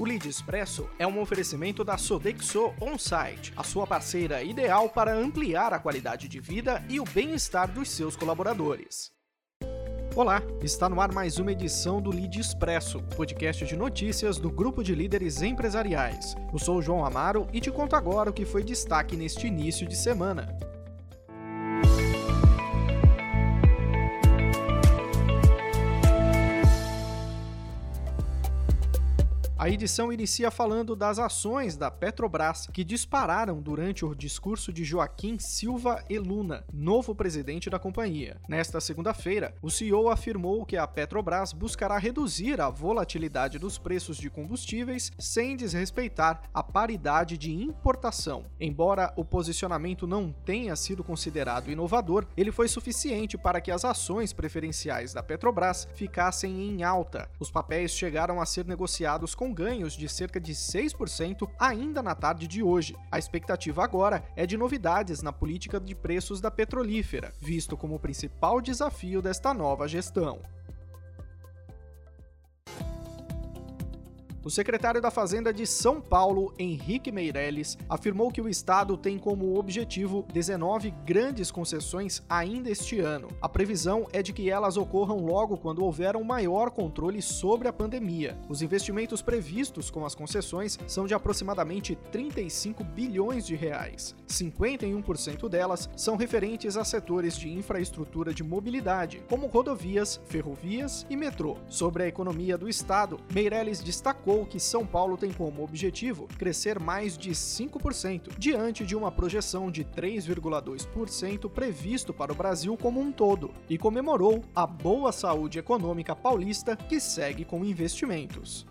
O Lead Expresso é um oferecimento da Sodexo On-Site, a sua parceira ideal para ampliar a qualidade de vida e o bem-estar dos seus colaboradores. Olá, está no ar mais uma edição do Lead Expresso, podcast de notícias do grupo de líderes empresariais. Eu sou o João Amaro e te conto agora o que foi destaque neste início de semana. A edição inicia falando das ações da Petrobras que dispararam durante o discurso de Joaquim Silva e Luna, novo presidente da companhia. Nesta segunda-feira, o CEO afirmou que a Petrobras buscará reduzir a volatilidade dos preços de combustíveis sem desrespeitar a paridade de importação. Embora o posicionamento não tenha sido considerado inovador, ele foi suficiente para que as ações preferenciais da Petrobras ficassem em alta. Os papéis chegaram a ser negociados com ganhos de cerca de 6% ainda na tarde de hoje. A expectativa agora é de novidades na política de preços da petrolífera, visto como o principal desafio desta nova gestão. O secretário da Fazenda de São Paulo, Henrique Meirelles, afirmou que o estado tem como objetivo 19 grandes concessões ainda este ano. A previsão é de que elas ocorram logo quando houver um maior controle sobre a pandemia. Os investimentos previstos com as concessões são de aproximadamente 35 bilhões de reais. 51% delas são referentes a setores de infraestrutura de mobilidade, como rodovias, ferrovias e metrô. Sobre a economia do estado, Meirelles destacou que São Paulo tem como objetivo crescer mais de 5%, diante de uma projeção de 3,2% previsto para o Brasil como um todo, e comemorou a boa saúde econômica paulista que segue com investimentos.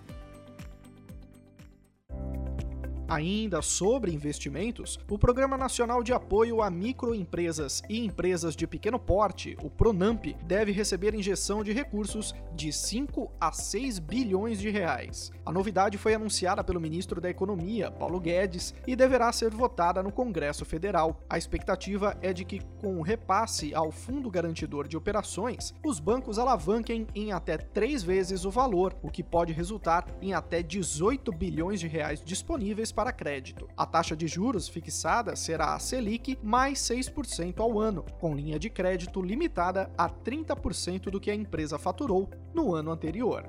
Ainda sobre investimentos, o Programa Nacional de Apoio a Microempresas e Empresas de Pequeno Porte, o PRONAMP, deve receber injeção de recursos de 5 a 6 bilhões de reais. A novidade foi anunciada pelo ministro da Economia, Paulo Guedes, e deverá ser votada no Congresso Federal. A expectativa é de que, com o repasse ao Fundo Garantidor de Operações, os bancos alavanquem em até três vezes o valor, o que pode resultar em até 18 bilhões de reais disponíveis para crédito. A taxa de juros fixada será a Selic mais 6% ao ano, com linha de crédito limitada a 30% do que a empresa faturou no ano anterior.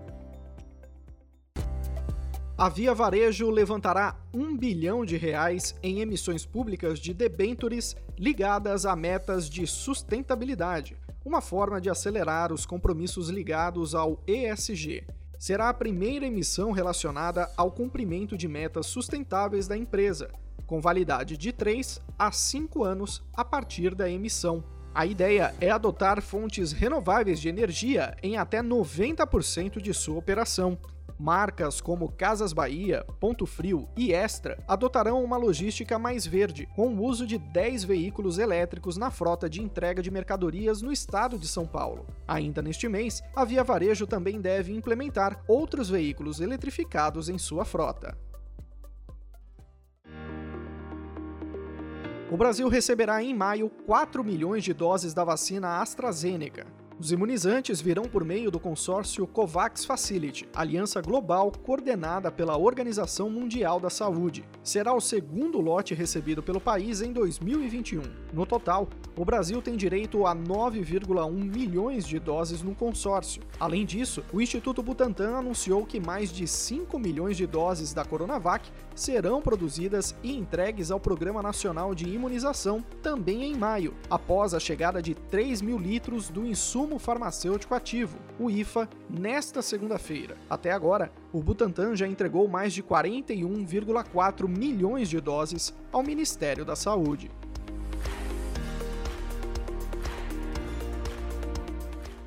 A Via Varejo levantará um bilhão de reais em emissões públicas de debêntures ligadas a metas de sustentabilidade, uma forma de acelerar os compromissos ligados ao ESG será a primeira emissão relacionada ao cumprimento de metas sustentáveis da empresa, com validade de 3 a 5 anos a partir da emissão. A ideia é adotar fontes renováveis de energia em até 90% de sua operação Marcas como Casas Bahia, Ponto Frio e Extra adotarão uma logística mais verde, com o uso de 10 veículos elétricos na frota de entrega de mercadorias no estado de São Paulo. Ainda neste mês, a Via Varejo também deve implementar outros veículos eletrificados em sua frota. O Brasil receberá em maio 4 milhões de doses da vacina AstraZeneca. Os imunizantes virão por meio do consórcio COVAX Facility, aliança global coordenada pela Organização Mundial da Saúde. Será o segundo lote recebido pelo país em 2021. No total, o Brasil tem direito a 9,1 milhões de doses no consórcio. Além disso, o Instituto Butantan anunciou que mais de 5 milhões de doses da Coronavac serão produzidas e entregues ao Programa Nacional de Imunização também em maio, após a chegada de 3 mil litros do insumo insumo farmacêutico ativo, o IFA, nesta segunda-feira. Até agora, o Butantan já entregou mais de 41,4 milhões de doses ao Ministério da Saúde.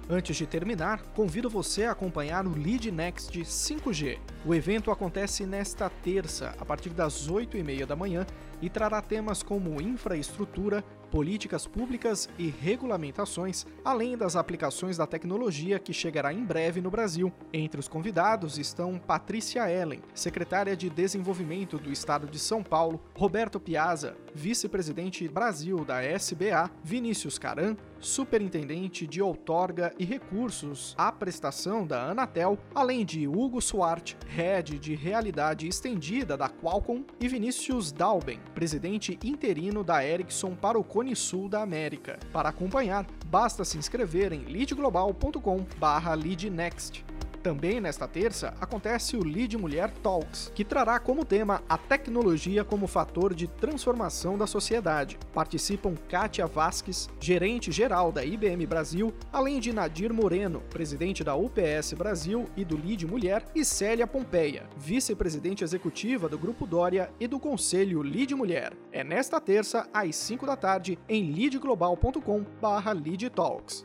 Antes de terminar, convido você a acompanhar o Lead Next 5G. O evento acontece nesta terça, a partir das 8h30 da manhã, e trará temas como infraestrutura, políticas públicas e regulamentações, além das aplicações da tecnologia que chegará em breve no Brasil. Entre os convidados estão Patrícia Ellen, secretária de Desenvolvimento do Estado de São Paulo, Roberto Piazza, vice-presidente Brasil da SBA, Vinícius Caran, superintendente de outorga e recursos à prestação da Anatel, além de Hugo Suarte, head de realidade estendida da Qualcomm, e Vinícius Dalben, presidente interino da Ericsson para o Cone Sul da América. Para acompanhar, basta se inscrever em leadglobal.com/leadnext. Também nesta terça acontece o Lead Mulher Talks, que trará como tema a tecnologia como fator de transformação da sociedade. Participam Kátia Vasques, gerente geral da IBM Brasil, além de Nadir Moreno, presidente da UPS Brasil e do Lead Mulher, e Célia Pompeia, vice-presidente executiva do Grupo Dória e do Conselho Lead Mulher. É nesta terça, às 5 da tarde, em leadglobal.com/lead talks.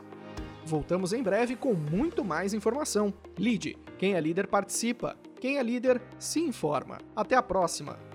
Voltamos em breve com muito mais informação. Lead, quem é líder participa, quem é líder se informa. Até a próxima!